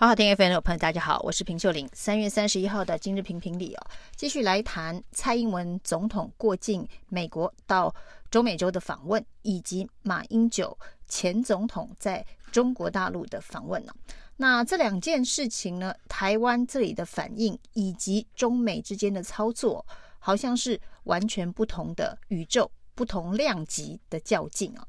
好好听 FM 的朋友，大家好，我是平秀玲。三月三十一号的今日评评理哦，继续来谈蔡英文总统过境美国到中美洲的访问，以及马英九前总统在中国大陆的访问呢。那这两件事情呢，台湾这里的反应以及中美之间的操作，好像是完全不同的宇宙。不同量级的较劲啊，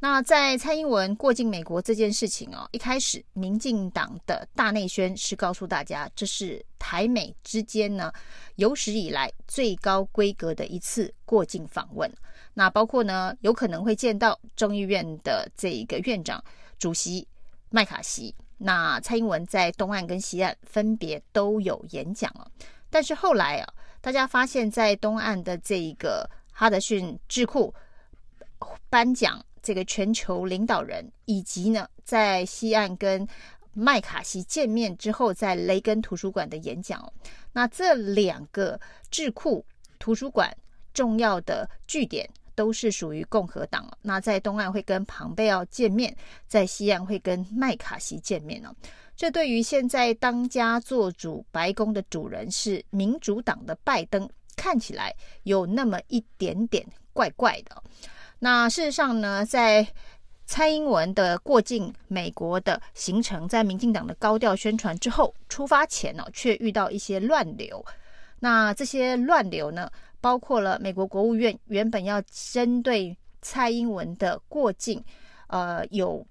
那在蔡英文过境美国这件事情啊，一开始民进党的大内宣是告诉大家，这是台美之间呢有史以来最高规格的一次过境访问。那包括呢有可能会见到众议院的这一个院长主席麦卡锡。那蔡英文在东岸跟西岸分别都有演讲啊，但是后来啊，大家发现，在东岸的这一个。哈德逊智库颁奖这个全球领导人，以及呢，在西岸跟麦卡锡见面之后，在雷根图书馆的演讲。那这两个智库图书馆重要的据点都是属于共和党。那在东岸会跟庞贝奥见面，在西岸会跟麦卡锡见面呢。这对于现在当家做主白宫的主人是民主党的拜登。看起来有那么一点点怪怪的。那事实上呢，在蔡英文的过境美国的行程，在民进党的高调宣传之后，出发前呢，却遇到一些乱流。那这些乱流呢，包括了美国国务院原本要针对蔡英文的过境，呃，有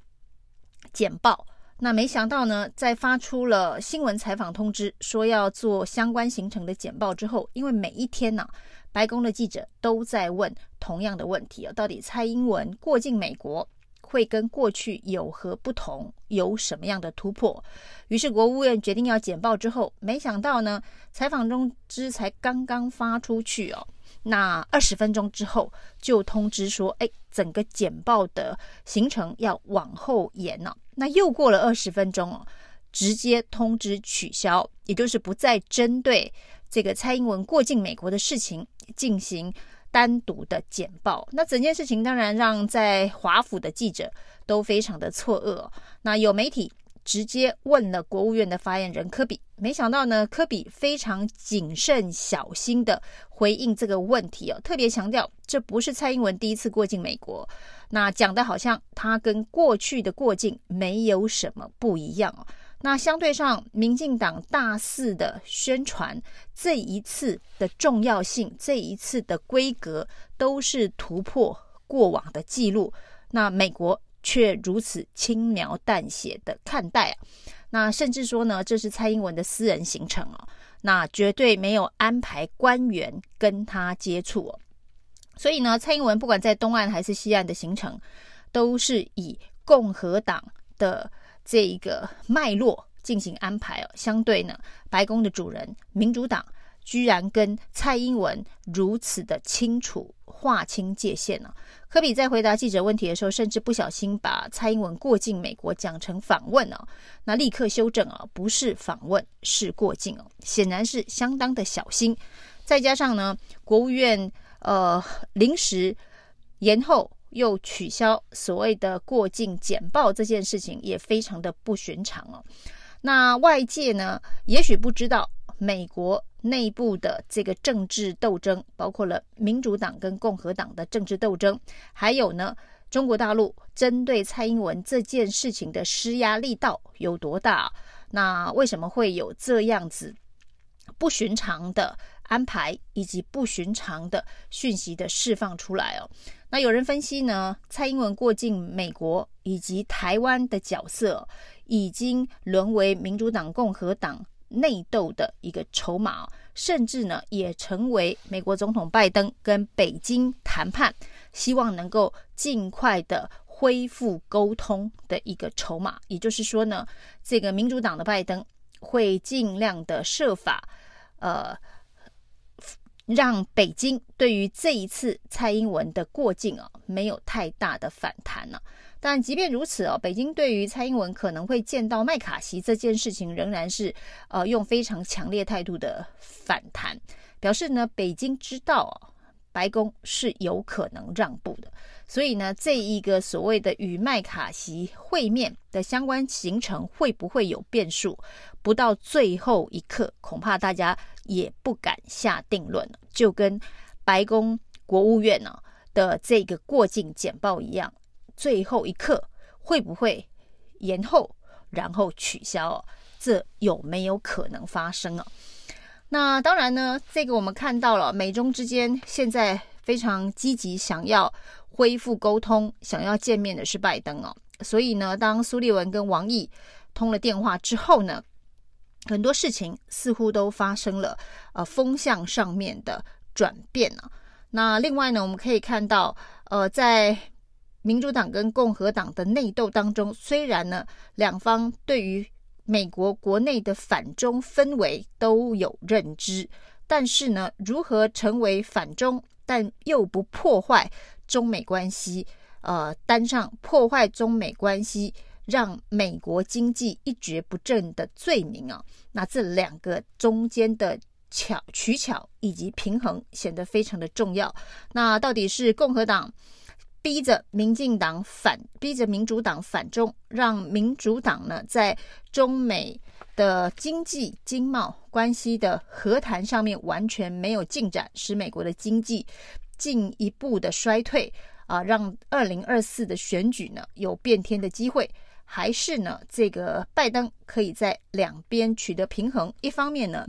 简报。那没想到呢，在发出了新闻采访通知，说要做相关行程的简报之后，因为每一天呢、白宫的记者都在问同样的问题啊，到底蔡英文过境美国会跟过去有何不同，有什么样的突破？于是国务院决定要简报之后，没想到呢，采访通知才刚刚发出去哦。那二十分钟之后就通知说，哎，整个简报的行程要往后延了。那又过了二十分钟哦，直接通知取消，也就是不再针对这个蔡英文过境美国的事情进行单独的简报。那整件事情当然让在华府的记者都非常的错愕。那有媒体。直接问了国务院的发言人科比，没想到呢，科比非常谨慎小心的回应这个问题哦，特别强调这不是蔡英文第一次过境美国，那讲的好像他跟过去的过境没有什么不一样哦。那相对上，民进党大肆的宣传这一次的重要性，这一次的规格都是突破过往的记录。那美国。却如此轻描淡写的看待啊，那甚至说呢，这是蔡英文的私人行程哦，那绝对没有安排官员跟他接触哦，所以呢，蔡英文不管在东岸还是西岸的行程，都是以共和党的这一个脉络进行安排哦，相对呢，白宫的主人民主党。居然跟蔡英文如此的清楚划清界限呢、啊？柯比在回答记者问题的时候，甚至不小心把蔡英文过境美国讲成访问啊，那立刻修正啊，不是访问，是过境哦、显然是相当的小心。再加上呢，国务院呃临时延后又取消所谓的过境简报这件事情，也非常的不寻常哦、那外界呢，也许不知道美国。内部的这个政治斗争，包括了民主党跟共和党的政治斗争，还有呢，中国大陆针对蔡英文这件事情的施压力道有多大？那为什么会有这样子不寻常的安排，以及不寻常的讯息的释放出来哦？那有人分析呢，蔡英文过境美国以及台湾的角色，已经沦为民主党、共和党。内斗的一个筹码，甚至呢也成为美国总统拜登跟北京谈判，希望能够尽快的恢复沟通的一个筹码。也就是说呢，这个民主党的拜登会尽量的设法，呃，让北京对于这一次蔡英文的过境啊，没有太大的反弹呢、啊。但即便如此哦，北京对于蔡英文可能会见到麦卡锡这件事情，仍然是呃用非常强烈态度的反弹，表示呢，北京知道哦白宫是有可能让步的。所以呢，这一个所谓的与麦卡锡会面的相关行程会不会有变数？不到最后一刻，恐怕大家也不敢下定论。就跟白宫国务院呢的这个过境简报一样，最后一刻会不会延后，然后取消？这有没有可能发生啊？那当然呢，这个我们看到了，美中之间现在非常积极，想要。恢复沟通，想要见面的是拜登哦，所以呢，当苏利文跟王毅通了电话之后呢，很多事情似乎都发生了呃风向上面的转变啊。那另外呢，我们可以看到，呃，在民主党跟共和党的内斗当中，虽然呢两方对于美国国内的反中氛围都有认知，但是呢，如何成为反中，但又不破坏中美关系，呃，担上破坏中美关系、让美国经济一蹶不振的罪名啊，那这两个中间的巧取巧以及平衡显得非常的重要。那到底是共和党逼着民进党反，逼着民主党反中，让民主党呢在中美的经济经贸关系的和谈上面完全没有进展，使美国的经济。进一步的衰退啊，让二零二四的选举呢有变天的机会，还是呢这个拜登可以在两边取得平衡？一方面呢，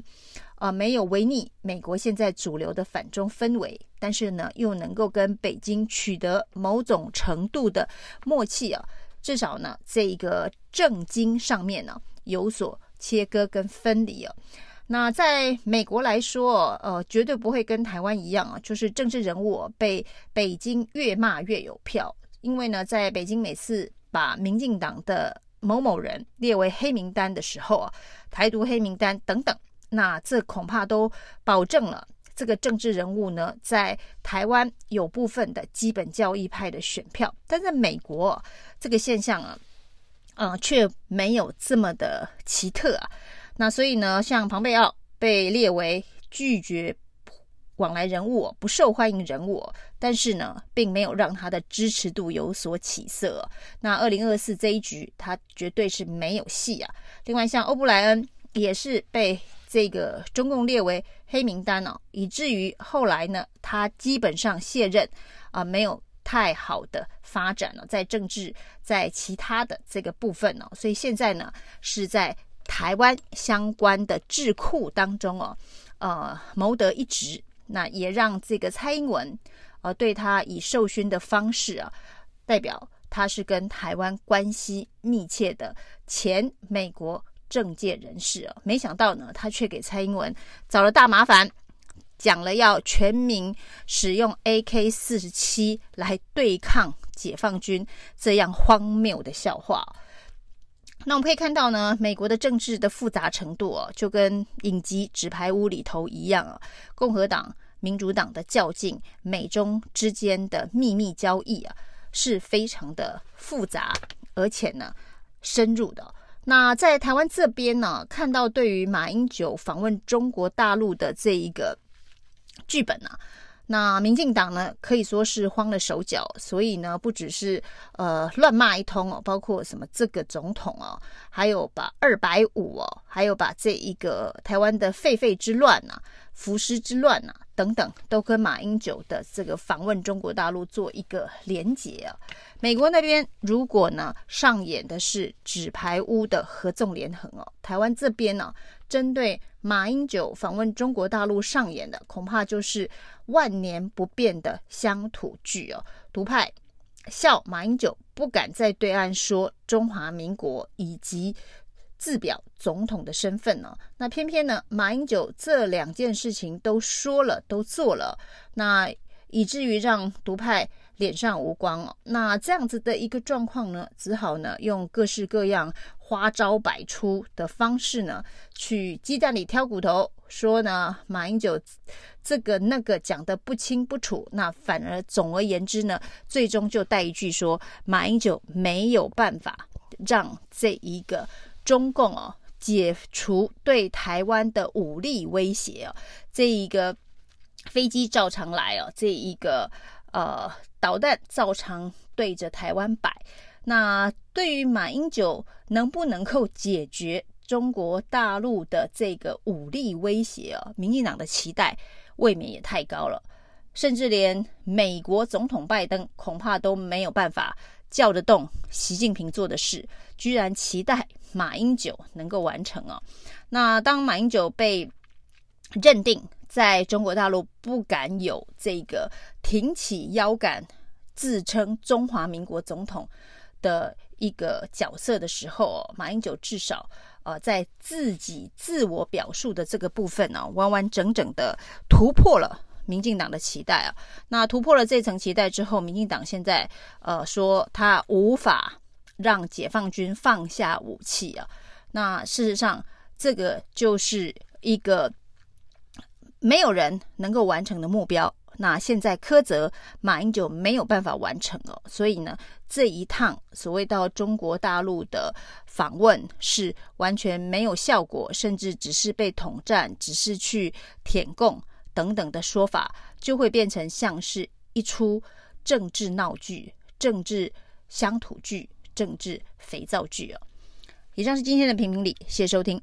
啊没有违逆美国现在主流的反中氛围，但是呢又能够跟北京取得某种程度的默契啊，至少呢这个政经上面呢有所切割跟分离啊。那在美国来说，呃，绝对不会跟台湾一样啊，就是政治人物被北京越骂越有票。因为呢，在北京每次把民进党的某某人列为黑名单的时候啊，台独黑名单等等，那这恐怕都保证了这个政治人物呢，在台湾有部分的基本教义派的选票。但在美国，这个现象啊，呃，却没有这么的奇特啊。那所以呢，像庞贝奥被列为拒绝往来人物，不受欢迎人物，但是呢，并没有让他的支持度有所起色。那二零二四这一局，他绝对是没有戏啊。另外，像欧布莱恩也是被这个中共列为黑名单哦，以至于后来呢，他基本上卸任啊，没有太好的发展了，在政治，在其他的这个部分哦，所以现在呢，是在。台湾相关的智库当中哦，呃，谋得一职，那也让这个蔡英文，呃，对他以授勋的方式啊，代表他是跟台湾关系密切的前美国政界人士啊，没想到呢，他却给蔡英文找了大麻烦，讲了要全民使用 AK 四十七来对抗解放军，这样荒谬的笑话。那我们可以看到呢，美国的政治的复杂程度哦，就跟影集《纸牌屋》里头一样啊，共和党、民主党的较劲，美中之间的秘密交易啊，是非常的复杂，而且呢深入的。那在台湾这边呢，看到对于马英九访问中国大陆的这一个剧本啊。那民进党呢，可以说是慌了手脚，所以呢，不只是呃乱骂一通哦，包括什么这个总统哦，还有把二百五哦，还有把这一个台湾的沸沸之乱呐、啊、浮尸之乱呐、啊、等等，都跟马英九的这个访问中国大陆做一个连结啊。美国那边如果呢上演的是纸牌屋的合纵连横哦，台湾这边呢、啊、针对马英九访问中国大陆上演的，恐怕就是。万年不变的乡土剧哦，独派笑马英九不敢在对岸说中华民国以及自表总统的身份呢。那偏偏呢，马英九这两件事情都说了，都做了，那以至于让独派脸上无光哦。那这样子的一个状况呢，只好呢用各式各样花招百出的方式呢，去鸡蛋里挑骨头。说呢，马英九这个那个讲得不清不楚，那反而总而言之呢，最终就带一句说，马英九没有办法让这一个中共哦解除对台湾的武力威胁哦，这一个飞机照常来哦，这一个呃导弹照常对着台湾摆。那对于马英九能不能够解决中国大陆的这个武力威胁啊，民进党的期待未免也太高了，甚至连美国总统拜登恐怕都没有办法叫得动习近平做的事，居然期待马英九能够完成啊。那当马英九被认定在中国大陆不敢有这个挺起腰杆自称中华民国总统的一个角色的时候，马英九至少呃在自己自我表述的这个部分呢、完完整整的突破了民进党的期待啊。那突破了这层期待之后，民进党现在呃说他无法让解放军放下武器啊。那事实上，这个就是一个没有人能够完成的目标。那现在柯责马英九没有办法完成哦，所以呢，这一趟所谓到中国大陆的访问是完全没有效果，甚至只是被统战，只是去舔共等等的说法，就会变成像是一出政治闹剧、政治乡土剧、政治肥皂剧哦。以上是今天的评评理，谢谢收听。